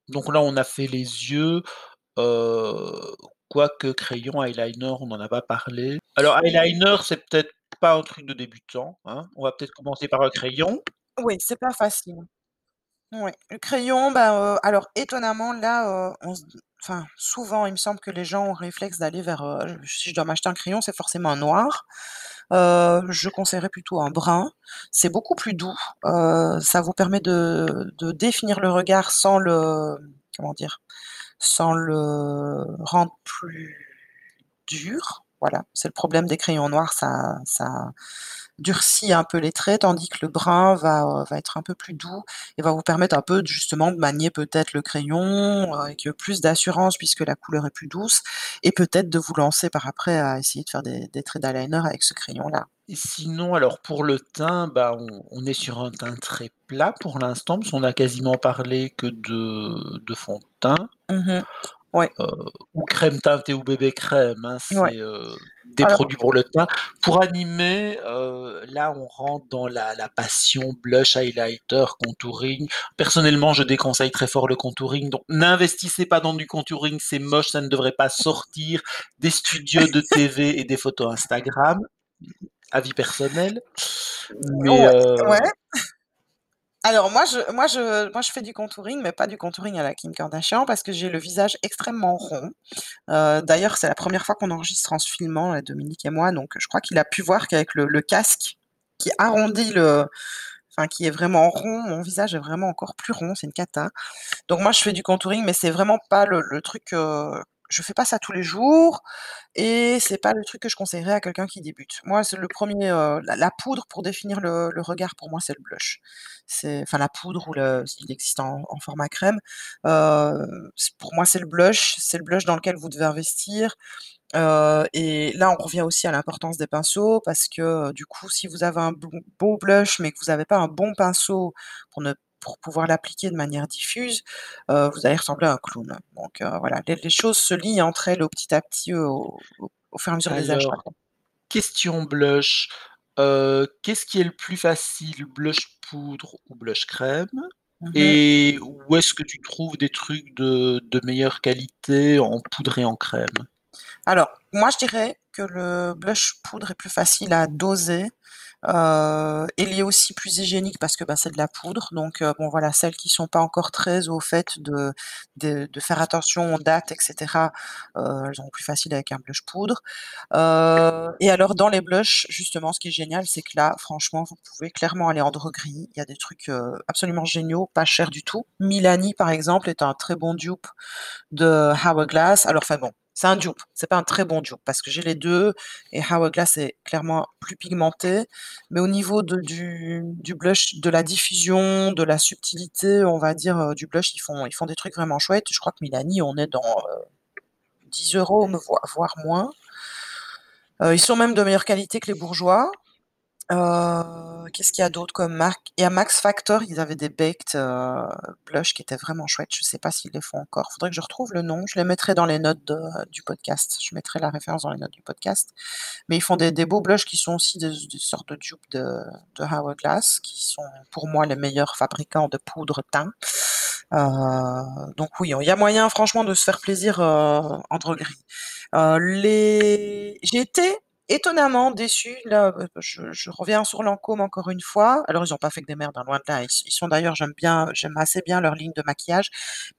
donc là on a fait les yeux. Quoique crayon, eyeliner, on n'en a pas parlé. Alors eyeliner, c'est peut-être pas un truc de débutant, hein. On va peut-être commencer par un crayon. Oui, c'est pas facile. Ouais, le crayon, bah, alors étonnamment là, heu, on se d enfin souvent il me semble que les gens ont le réflexe d'aller vers, si je dois m'acheter un crayon, c'est forcément un noir. Heu, je conseillerais plutôt un brun. C'est beaucoup plus doux, heu, ça vous permet de de définir le regard sans le comment dire? Sans le rendre plus dur, voilà. C'est le problème des crayons noirs, ça ça durcit un peu les traits, tandis que le brun va, heu, va être un peu plus doux et va vous permettre un peu justement de manier peut-être le crayon, heu, avec plus d'assurance puisque la couleur est plus douce et peut-être de vous lancer par après à essayer de faire des des traits d'eyeliner avec ce crayon-là. Et sinon, alors pour le teint, bah, on on est sur un teint très plat pour l'instant, parce qu'on a quasiment parlé que de de fond de teint. Mmh mh. Ouais. Heu, ou crème teintée ou bébé crème, hein, Ouais. c'est, heu, des Alors produits pour le teint. Pour animer, heu, là on rentre dans la la passion blush, highlighter, contouring. Personnellement, je déconseille très fort le contouring, donc n'investissez pas dans du contouring, c'est moche, ça ne devrait pas sortir des studios de TV et des photos Instagram. Avis personnel. Mais, ouais. Alors moi je fais du contouring, mais pas du contouring à la Kim Kardashian parce que j'ai le visage extrêmement rond. Heu, d'ailleurs, c'est la 1re fois qu'on enregistre en se filmant, heu, Dominique et moi, donc je crois qu'il a pu voir qu'avec le casque qui arrondit le enfin qui est vraiment rond, mon visage est vraiment encore plus rond, c'est une cata. Donc moi je fais du contouring, mais c'est vraiment pas le truc, je fais pas ça tous les jours et c'est pas le truc que je conseillerais à quelqu'un qui débute. Moi, c'est le 1er, heu, la poudre pour définir le regard pour moi, c'est le blush. C'est enfin la poudre ou le s'il existe en format crème. Heu, c pour moi, c'est le blush, c'est le blush dans lequel vous devez investir. Heu et là, on revient aussi à l'importance des pinceaux parce que, du coup, si vous avez un beau blush, mais que vous avez pas un bon pinceau pour ne pour pouvoir l'appliquer de manière diffuse, heu, vous allez ressembler à un clown. Donc, heu, voilà, les les choses se lient entre elles au petit à petit au au au fur et à mesure des quoi. question blush, heu, qu'est-ce qui est le plus facile, blush poudre ou blush crème? Mmh mh. Et où est-ce que tu trouves des trucs de de meilleure qualité en poudre et en crème? Alors, moi je dirais que le blush poudre est plus facile à doser, heu, il est aussi plus hygiénique parce que, bah, c'est de la poudre donc, heu, bon voilà, celles qui sont pas encore très au fait de de de faire attention aux dates et cetera, heu, elles auront plus facile avec un blush poudre. Heu et alors dans les blushs, justement, ce qui est génial, c'est que là, franchement, vous pouvez clairement aller en droguerie. Il y a des trucs, heu, absolument géniaux, pas chers du tout. Milani, par exemple, est un très bon dupe de Hourglass. Alors enfin bon, c'est un dupe, c'est pas un très bon dupe parce que j'ai les 2 et Hourglass est clairement plus pigmenté. Mais au niveau de du blush, de la diffusion, de la subtilité, on va dire, heu, du blush, ils font ils font des trucs vraiment chouettes. Je crois que Milani, on est dans, heu, 10 € me voi voire moins. Heu, ils sont même de meilleure qualité que les Bourjois. Heu, qu'est-ce qu'il y a d'autre comme marque? Il y a Max Factor, ils avaient des baked, heu, blush qui étaient vraiment chouettes. Je sais pas s'ils les font encore. Faudrait que je retrouve le nom. Je les mettrai dans les notes du podcast. Je mettrai la référence dans les notes du podcast. Mais ils font des beaux blushs qui sont aussi des sortes de dupes de Hourglass, qui sont pour moi les meilleurs fabricants de poudre teint. Heu, donc oui, il y a moyen franchement de se faire plaisir, heu, en droguerie. Heu, les j'ai été étonnamment déçue là, heu, je reviens sur Lancôme encore une fois. Alors ils ont pas fait que des merdes, hein, loin de là. Ils sont d'ailleurs j'aime assez bien leur ligne de maquillage.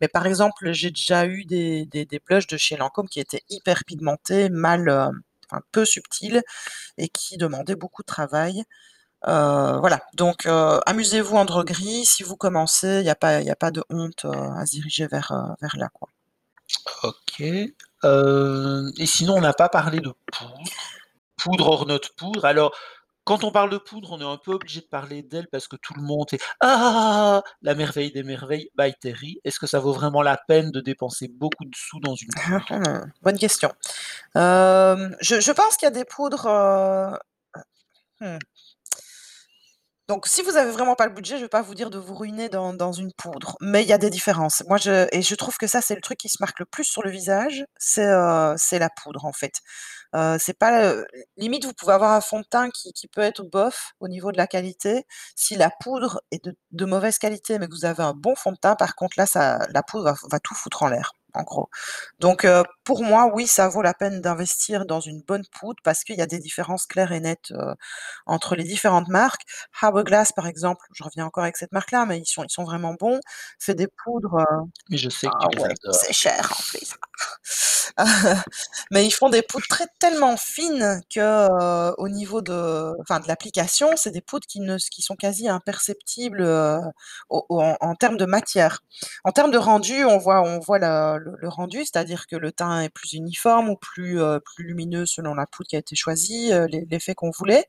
Mais par exemple, j'ai déjà eu des des blushs de chez Lancôme qui étaient hyper pigmentés, mal, enfin peu subtils et qui demandaient beaucoup de travail. Heu, voilà, donc, amusez-vous en droguerie. Si vous commencez, il y a pas de honte, à se diriger vers, vers là. OK, et sinon on n'a pas parlé de poudre. Poudre hors notre poudre. Alors, quand on parle de poudre, on est un peu obligé de parler d'elle parce que tout le monde fait: «Ah! La merveille des merveilles by Terry». Est-ce que ça vaut vraiment la peine de dépenser beaucoup de sous dans une poudre? Bonne question. Hem, je pense qu'il y a des poudres, heu, mmh donc si vous avez vraiment pas le budget, je vais pas vous dire de vous ruiner dans une poudre, mais il y a des différences. Moi je et je trouve que ça, c'est le truc qui se marque le plus sur le visage, c'est, c'est la poudre, en fait. C'est pas, limite vous pouvez avoir un fond de teint qui qui peut être bof au niveau de la qualité. Si la poudre est de de mauvaise qualité, mais que vous avez un bon fond de teint, par contre là, ça la poudre va va tout foutre en l'air. en gros. Donc heu, pour moi, oui, ça vaut la peine d'investir dans une bonne poudre parce qu'il y a des différences claires et nettes, heu, entre les différentes marques. Hourglass, par exemple, je reviens encore avec cette marque-là, mais ils sont ils sont vraiment bons, fait des poudres, Mais je sais que ah tu les ouais, c'est cher en plus. Mais ils font des poudres très tellement fines que, heu, au niveau de enfin de l'application, c'est des poudres qui ne qui sont quasi imperceptibles, au en termes de matière. En termes de rendu, on voit on voit le rendu, c'est-à-dire que le teint est plus uniforme ou plus, heu, plus lumineux selon la poudre qui a été choisie, l'effet qu'on voulait.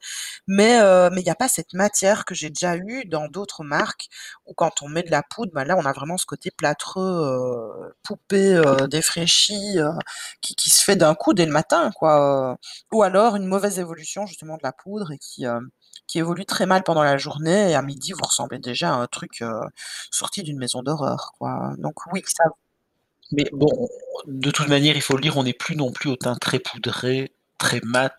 Mais mais il y a pas cette matière que j'ai déjà eue dans d'autres marques où quand on met de la poudre, bah là, on a vraiment ce côté plâtreux, heu, poupée, heu, défraîchie, heu, qui qui se fait d'un coup dès le matin, quoi, heu, ou alors une mauvaise évolution justement de la poudre et qui, hem, qui évolue très mal pendant la journée et à midi, vous ressemblez déjà à un truc, heu, sorti d'une maison d'horreur, quoi. Donc oui, ça Mais bon, de toute manière, il faut le dire, on n'est plus non plus au teint très poudré, très mat,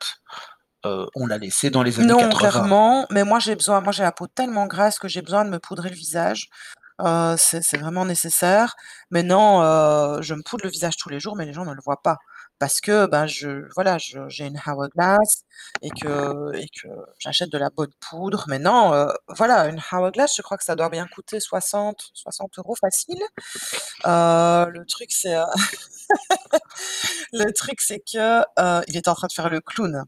on l'a laissé dans les années Non, 80. clairement, mais moi j'ai besoin moi j'ai la peau tellement grasse que j'ai besoin de me poudrer le visage, heu, c'est c'est vraiment nécessaire. Maintenant, heu, je me poudre le visage tous les jours, mais les gens ne le voient pas parce que, ben, je voilà, j'ai une Hourglass et que j'achète de la bonne poudre. Maintenant, heu, voilà, une Hourglass, je crois que ça doit bien coûter 60-60 € facile. Heu, le truc c'est, heu, le truc c'est que, heu, il est en train de faire le clown.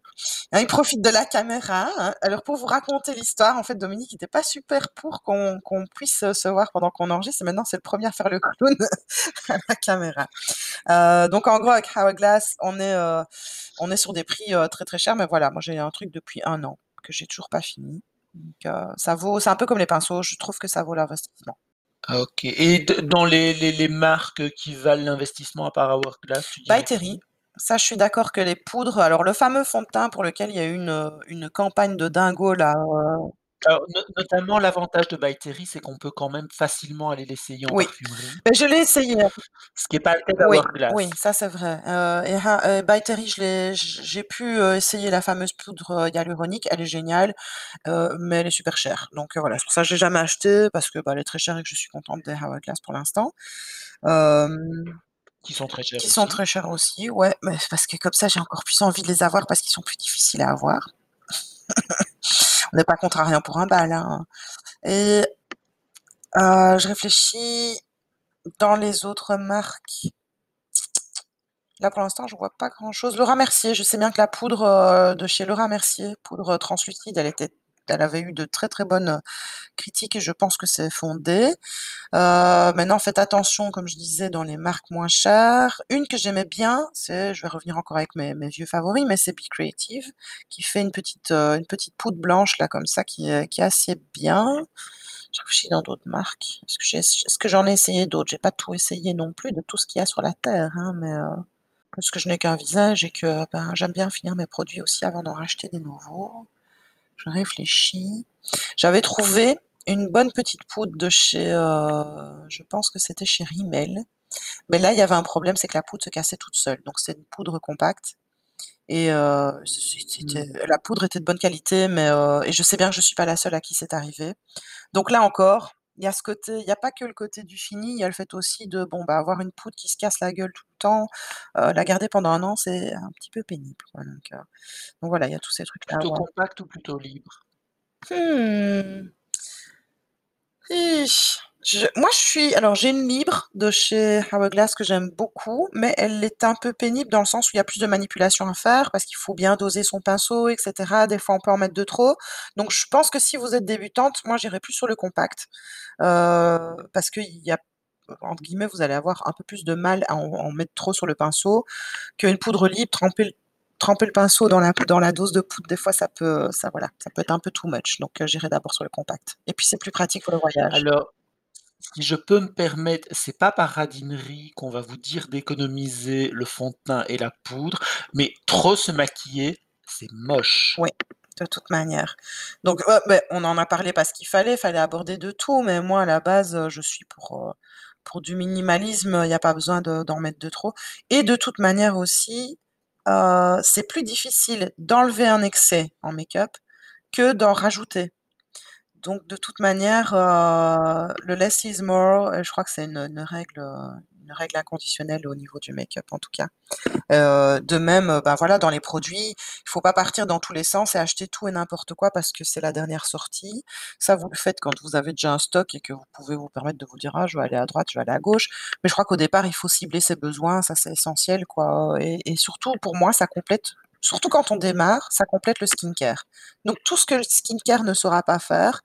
Hein, il profite de la caméra, hein. Alors pour vous raconter l'histoire, en fait, Dominique était pas super pour qu'on puisse, se voir pendant qu'on enregistre maintenant c'est le 1er à faire le clown à la caméra. Heu, donc en gros avec Hourglass, on est, heu, on est sur des prix, heu, très, très chers, mais voilà, moi j'ai un truc depuis 1 an que j'ai toujours pas fini. Donc heu, ça vaut c'est un peu comme les pinceaux, je trouve que ça vaut l'investissement. Ah OK et dans les les les marques qui valent l'investissement à part Hourglass, tu By dirais Terry, qui? ça je suis d'accord que les poudres alors le fameux fond de teint pour lequel il y a eu une, une campagne de dingo là, Alors no notamment l'avantage de Terry, c'est qu'on peut quand même facilement aller l'essayer en Oui, parfumerie. beh, je l'ai essayé. Ce qui est pas le cas Oui, d'Hourglass. oui, ça c'est vrai, et je l'ai j j'ai pu, heu, essayer la fameuse poudre, heu, hyaluronique, elle est géniale, mais elle est super chère. Donc voilà, c'est pour ça que je l'ai jamais achetée parce que, bah, elle est très chère et que je suis contente des Hourglass pour l'instant. Qui sont très chers qui sont aussi. très chers aussi, ouais, mais c'est parce que comme ça, j'ai encore plus envie de les avoir parce qu'ils sont plus difficiles à avoir. On n'est pas rien pour un bal, hein et heu, je réfléchis, dans les autres marques là pour l'instant, je vois pas grand-chose. Laura Mercier, je sais bien que la poudre, heu, de chez Laura Mercier, poudre translucide, elle était elle avait eu de très, très bonnes critiques et je pense que c'est fondé. Heu, maintenant faites attention, comme je disais, dans les marques moins chères. Une que j'aimais bien, c'est je vais revenir encore avec mes vieux favoris, mais c'est Be Creative qui fait une petite, petite poudre blanche là comme ça qui est qui assez bien. Je réfléchis dans d'autres marques. Est-ce que j'en ai essayé d'autres? J'ai pas tout essayé non plus de tout ce qu'il y a sur la terre, hein, mais heu, parce que je n'ai qu'un visage et que, ben, j'aime bien finir mes produits aussi avant d'en racheter des nouveaux. Je réfléchis. J'avais trouvé une bonne petite poudre de chez, heu, je pense que c'était chez Rimmel, mais là, il y avait un problème, c'est que la poudre se cassait toute seule. Donc c'est une poudre compacte et c'était Mmh. la poudre était de bonne qualité, mais et je sais bien que je suis pas la seule à qui c'est arrivé. Donc là encore, il y a ce côté il y a pas que le côté du fini, il y a le fait aussi de, bon, bah, avoir une poudre qui se casse la gueule tout le temps, heu, la garder pendant 1 an, c'est un petit peu pénible, quoi, donc voilà, il y a tous ces trucs-là Plutôt compact ou plutôt libre? Mmh. Moi je suis alors j'ai une libre de chez Hourglass que j'aime beaucoup, mais elle est un peu pénible dans le sens où il y a plus de manipulation à faire parce qu'il faut bien doser son pinceau et cetera. Des fois, on peut en mettre de trop. Donc je pense que si vous êtes débutante, moi j'irais plus sur le compact, heu, parce qu'il y a entre guillemets, «vous allez avoir un peu plus de mal à en mettre trop sur le pinceau» qu'une poudre libre, tremper l tremper le pinceau dans la dose de poudre, des fois ça peut ça voilà, ça peut être un peu too much donc heu, j'irai d'abord sur le compact et puis c'est plus pratique pour le voyage. Alors, si je peux me permettre, c'est pas par radinerie qu'on va vous dire d'économiser le fond de teint et la poudre, mais trop se maquiller, c'est moche. Oui, de toute manière. Donc beh, on en a parlé parce qu'il fallait, fallait aborder de tout, mais moi à la base, je suis pour, pour du minimalisme, il y a pas besoin de d'en mettre de trop et de toute manière aussi, heu, c'est plus difficile d'enlever un excès en make-up que d'en rajouter. Donc de toute manière, heu, le less is more et je crois que c'est une règle, heu, une règle inconditionnelle au niveau du make-up en tout cas. Heu, de même, bah, voilà, dans les produits, il faut pas partir dans tous les sens et acheter tout et n'importe quoi parce que c'est la dernière sortie. Ça, vous le faites quand vous avez déjà un stock et que vous pouvez vous permettre de vous dire: «Ah, je vais aller à droite, je vais aller à gauche». Mais je crois qu'au départ, il faut cibler ses besoins, ça c'est essentiel quoi et surtout pour moi, ça complète surtout quand on démarre, ça complète le skincare. Donc tout ce que le skincare ne saura pas faire,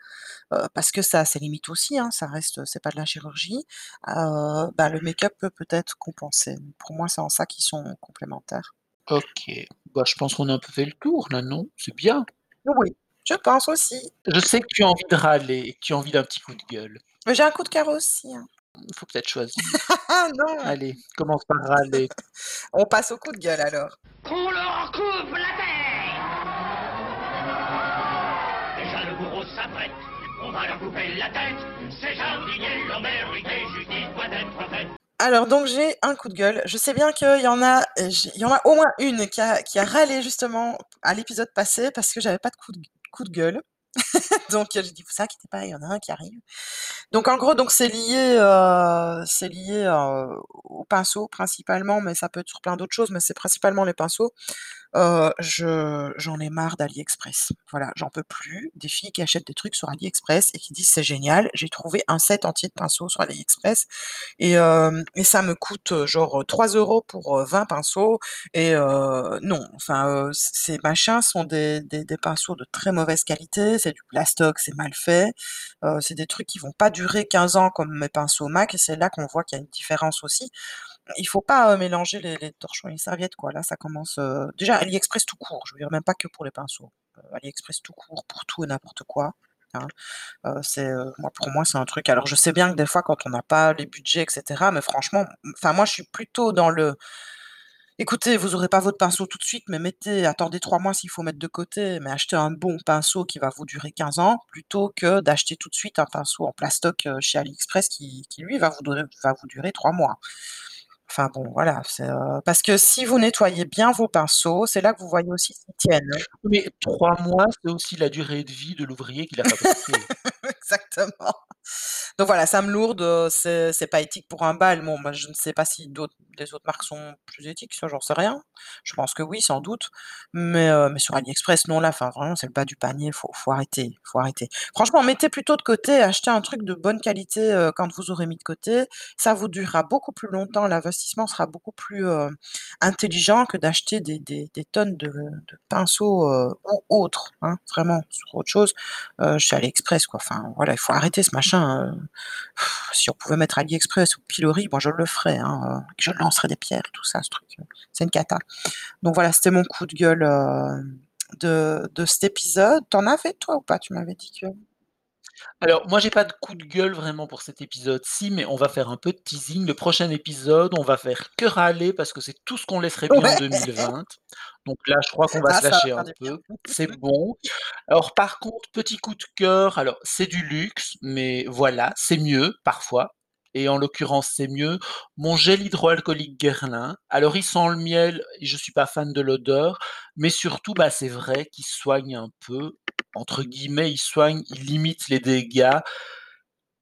heu, parce que ça a ses limites aussi, hein, ça reste c'est pas de la chirurgie, heu, bah, le make-up peut peut-être compenser. Pour moi, c'est en ça qu'ils sont complémentaires. OK. Bah, je pense qu'on a un peu fait le tour là, non? C'est bien. Oui, je pense aussi. Je sais que tu as envie de râler et que tu as envie d'un petit coup de gueule. Mais j'ai un coup de cœur aussi, hein. Il faut peut-être choisir. Non! Allez, commence par râler. On passe au coup de gueule alors. Qu'on leur coupe la tête Déjà le bourreau s'apprête, on va leur couper la tête. Ces jardiniers l'ont mérité, justice doit être faite. Alors donc j'ai un coup de gueule. Je sais bien qu'il y en a, il y en a au moins une qui a qui a râlé justement à l'épisode passé parce que j'avais pas de coup de coup de gueule. Donc j'ai dit: «Vous inquiétez pas, il y en a un qui arrive». Donc en gros, donc c'est lié, heu, c'est lié, heu, aux pinceaux principalement, mais ça peut être sur plein d'autres choses, mais c'est principalement les pinceaux. Je j'en ai marre d'AliExpress. Voilà, j'en peux plus des filles qui achètent des trucs sur AliExpress et qui disent: «C'est génial, j'ai trouvé un set entier de pinceaux sur AliExpress et et ça me coûte, genre, heu, 3 € pour, heu, 20 pinceaux» et non, enfin, ces machins sont des pinceaux de très mauvaise qualité, c'est du plastoc, c'est mal fait, c'est des trucs qui vont pas durer 15 ans comme mes pinceaux MAC et c'est là qu'on voit qu'il y a une différence aussi. Il faut pas, mélanger les torchons et les serviettes quoi. Là, ça commence, déjà AliExpress tout court, je veux dire même pas que pour les pinceaux. AliExpress tout court pour tout et n'importe quoi, hein. C'est, moi pour moi, c'est un truc alors je sais bien que des fois quand on n'a pas les budgets et cetera, mais franchement, enfin moi je suis plutôt dans le: «Écoutez, vous aurez pas votre pinceau tout de suite, mais mettez attendez 3 mois s'il faut mettre de côté, mais achetez un bon pinceau qui va vous durer 15 ans, plutôt que d'acheter tout de suite un pinceau en plastoc, chez AliExpress qui lui va vous donner va vous durer 3 mois». Enfin bon voilà, c'est, heu parce que si vous nettoyez bien vos pinceaux, c'est là que vous voyez aussi s'ils tiennent, hein. Mais 3 mois, c'est aussi la durée de vie de l'ouvrier qui l'a fabriqué. Exactement. Donc voilà, ça me lourde, heu, c'est c'est pas éthique pour un bal. Bon, bah, je ne sais pas si d'autres les autres marques sont plus éthiques, ça j'en sais rien. Je pense que oui, sans doute, mais heu, mais sur AliExpress, non là, enfin vraiment, c'est le bas du panier, faut faut arrêter, faut arrêter. Franchement, mettez plutôt de côté, achetez un truc de bonne qualité, heu, quand vous aurez mis de côté. Ça vous durera beaucoup plus longtemps, l'investissement sera beaucoup plus, intelligent que d'acheter des tonnes de pinceaux, ou autres, hein, vraiment sur autre chose, heu, chez AliExpress quoi. Enfin voilà, il faut arrêter ce machin, si on pouvait mettre AliExpress ou Pilori, moi je le ferais, hein, je lancerais des pierres, tout ça, ce truc, c'est une cata. Donc voilà, c'était mon coup de gueule, de de cet épisode. Tu en avais toi ou pas? Tu m'avais dit que Alors moi j'ai pas de coup de gueule vraiment pour cet épisode-ci, mais on va faire un peu de teasing. Le prochain épisode, on va faire que râler parce que c'est tout ce qu'on laisserait bien en Ouais. 2020. Donc là, je crois qu'on va Ah se ça va lâcher faire un du bien. peu, c'est bon. Alors par contre, petit coup de cœur, alors c'est du luxe, mais voilà, c'est mieux parfois et en l'occurrence, c'est mieux. Mon gel hydroalcoolique Guerlain, alors il sent le miel je suis pas fan de l'odeur, mais surtout, bah, c'est vrai qu'il soigne un peu, entre guillemets, «il soigne», il limite les dégâts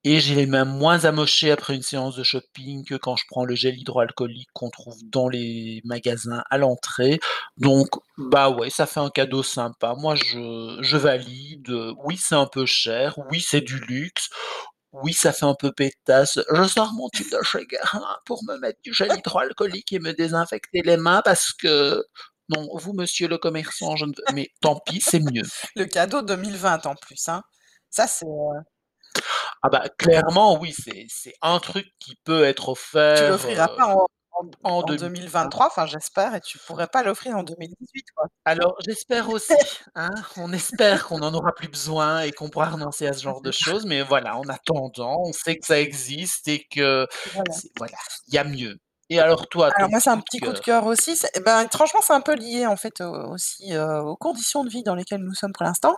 et j'ai les mains moins amochées après une séance de shopping que quand je prends le gel hydroalcoolique qu'on trouve dans les magasins à l'entrée. Donc bah, ouais, ça fait un cadeau sympa. Moi je je valide, oui, c'est un peu cher, oui, c'est du luxe, oui, ça fait un peu pétasse. Je sors mon tube de Guerlain pour me mettre du gel hydroalcoolique et me désinfecter les mains parce que non, vous monsieur le commerçant, je ne veux mais tant pis, c'est mieux. Le cadeau 2020 en plus, hein. Ça c'est, heu Ah bah, clairement oui, c'est c'est un truc qui peut être Tu offert, l'offriras heu, pas en en en en 2020. 2023, enfin j'espère et tu pourrais pas l'offrir en 2018 quoi. Alors j'espère aussi, hein, on espère qu'on en aura plus besoin et qu'on pourra renoncer à ce genre de choses, mais voilà, en attendant, on sait que ça existe et que Voilà. il y a mieux. Et alors toi, Alors moi, c'est un petit coup de cœur? aussi, c'est ben, franchement, c'est un peu lié en fait, aussi, heu, aux conditions de vie dans lesquelles nous sommes pour l'instant.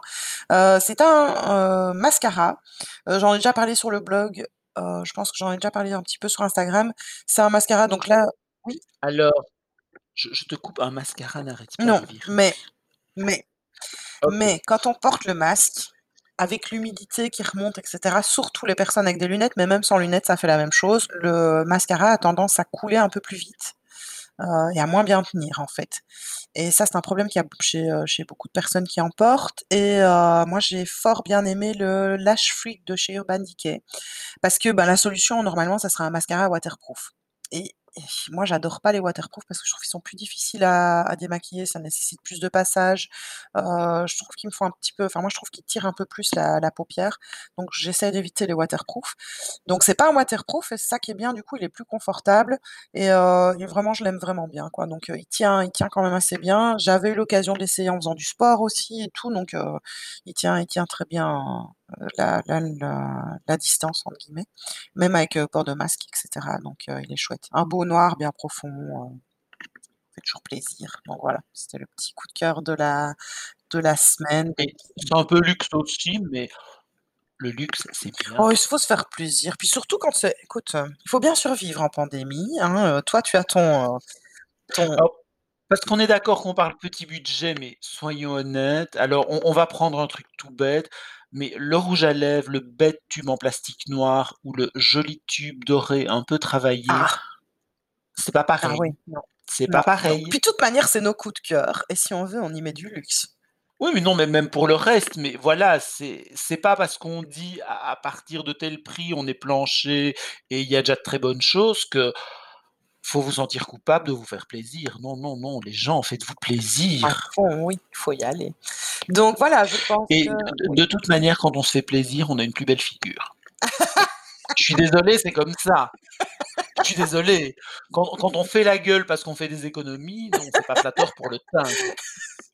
Heu, c'est un, heu, mascara, j'en ai déjà parlé sur le blog, heu, je pense que j'en ai déjà parlé un petit peu sur Instagram. C'est un mascara donc là oui? Alors, je je te coupe, un mascara n'arrête pas Non, virus. mais mais OK. mais quand on porte le masque avec l'humidité qui remonte et cetera, surtout les personnes avec des lunettes, mais même sans lunettes, ça fait la même chose, le mascara a tendance à couler un peu plus vite, heu, et à moins bien tenir, en fait. Et ça, c'est un problème qu'il y a chez, heu, chez beaucoup de personnes qui en portent. Et heu, moi, j'ai fort bien aimé le Lash Freak de chez Urban Decay. Parce que, bah, la solution, normalement, ça serait un mascara waterproof. Et moi, j'adore pas les waterproof parce que je trouve qu'ils sont plus difficiles à démaquiller, ça nécessite plus de passages. Heu, je trouve qu'ils me font un petit peu enfin, moi, je trouve qu'ils tirent un peu plus la paupière, donc j'essaie d'éviter les waterproof. Donc c'est pas un waterproof et c'est ça qui est bien, du coup, il est plus confortable et et vraiment, je l'aime vraiment bien, quoi, donc heu, il tient il tient quand même assez bien. J'avais eu l'occasion de l'essayer en faisant du sport aussi et tout, donc il tient il tient très bien, heu, la la la «la distance» entre guillemets, même avec, heu, port de masque et cetera, donc heu, il est chouette. Un beau noir bien profond, heu, fait toujours plaisir, donc voilà, c'était le petit coup de cœur de la de la semaine. C'est un peu luxe aussi, mais le luxe, c'est bien. Oh, il faut se faire plaisir, puis surtout quand c'est écoute, il faut bien survivre en pandémie, hein, toi, tu as ton, ton Alors, parce qu'on est d'accord qu'on parle petit budget, mais soyons honnêtes, alors on on va prendre un truc tout bête, mais le rouge à lèvres, le bête tube en plastique noir ou le joli tube doré un peu travaillé, ah! c'est pas Ah oui, pareil. C'est pas pareil. Puis de toute manière, c'est nos coups de cœur et si on veut, on y met du luxe. Oui, mais non, mais même pour le reste, mais voilà, c'est pas parce qu'on dit à à partir de tel prix, on est plancher et il y a déjà de très bonnes choses que faut vous sentir coupable de vous faire plaisir. Non, non, non, les gens, faites-vous plaisir. fond, oui, il faut y aller. Donc voilà, je pense Et que de toute manière, quand on se fait plaisir, on a une plus belle figure. Je suis désolé, c'est comme ça. Je suis désolé. Quand quand on fait la gueule parce qu'on fait des économies, non, c'est pas flatteur pour le teint.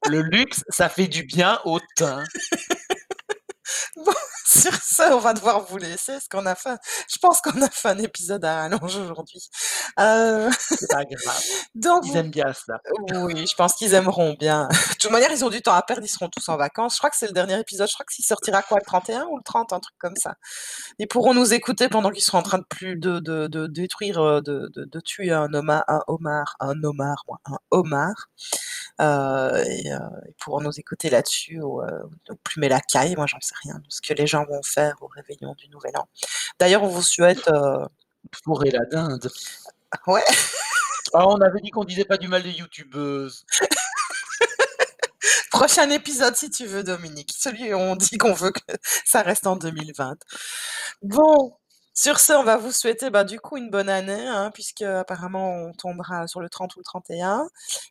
Le luxe, ça fait du bien au teint. Bon, sur ce, on va devoir vous laisser parce qu'on a fait je pense qu'on a fait un épisode à rallonge aujourd'hui. Heu, C'est pas grave. donc Ils aiment bien ça. oui, je pense qu'ils aimeront bien. De toute manière, ils ont du temps à perdre, ils seront tous en vacances. Je crois que c'est le dernier épisode, je crois qu'il sortira quoi, le 31 ou le 30, un truc comme ça. Ils pourront nous écouter pendant qu'ils seront en train de plus de de de détruire, heu, de tuer un homa un homard un homard, un homard, et heu, ils pourront nous écouter là-dessus ou ou plumer la caille, moi j'en sais rien de ce que les gens vont faire au réveillon du nouvel an. D'ailleurs, on vous souhaite, Fourrer la dinde. ouais, Ah, on avait dit qu'on disait pas du mal des youtubeuses. prochain épisode si tu veux Dominique, celui où on dit qu'on veut que ça reste en 2020. Bon, sur ce, on va vous souhaiter, bah, du coup, une bonne année, hein, puisque apparemment on tombera sur le 30 ou le 31.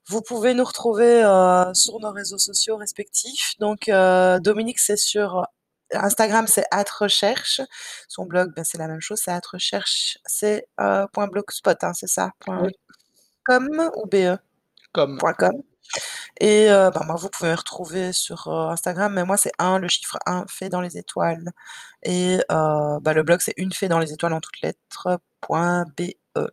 Vous pouvez nous retrouver, heu, sur nos réseaux sociaux respectifs. Donc, heu, Dominique, c'est sur Instagram, c'est @recherche. Son blog, bah, c'est la même chose, c'est @recherche, c'est, .blogspot, hein, c'est ça? Point Oui, .com ou BE? Point .com et bah, moi, vous pouvez me retrouver sur, Instagram, mais moi, c'est 1, le chiffre 1, fait dans les étoiles et bah, le blog, c'est une fée dans les étoiles en toutes lettres, point BE.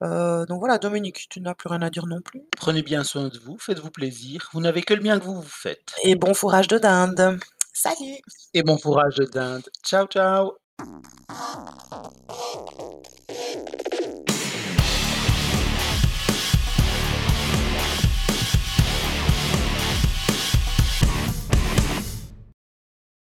Donc voilà, Dominique, tu n'as plus rien à dire non plus? prenez bien soin de vous, faites-vous plaisir. Vous n'avez que le bien que vous vous faites. Et bon fourrage de dinde. Salut! Et bon courage de dinde. Ciao, ciao.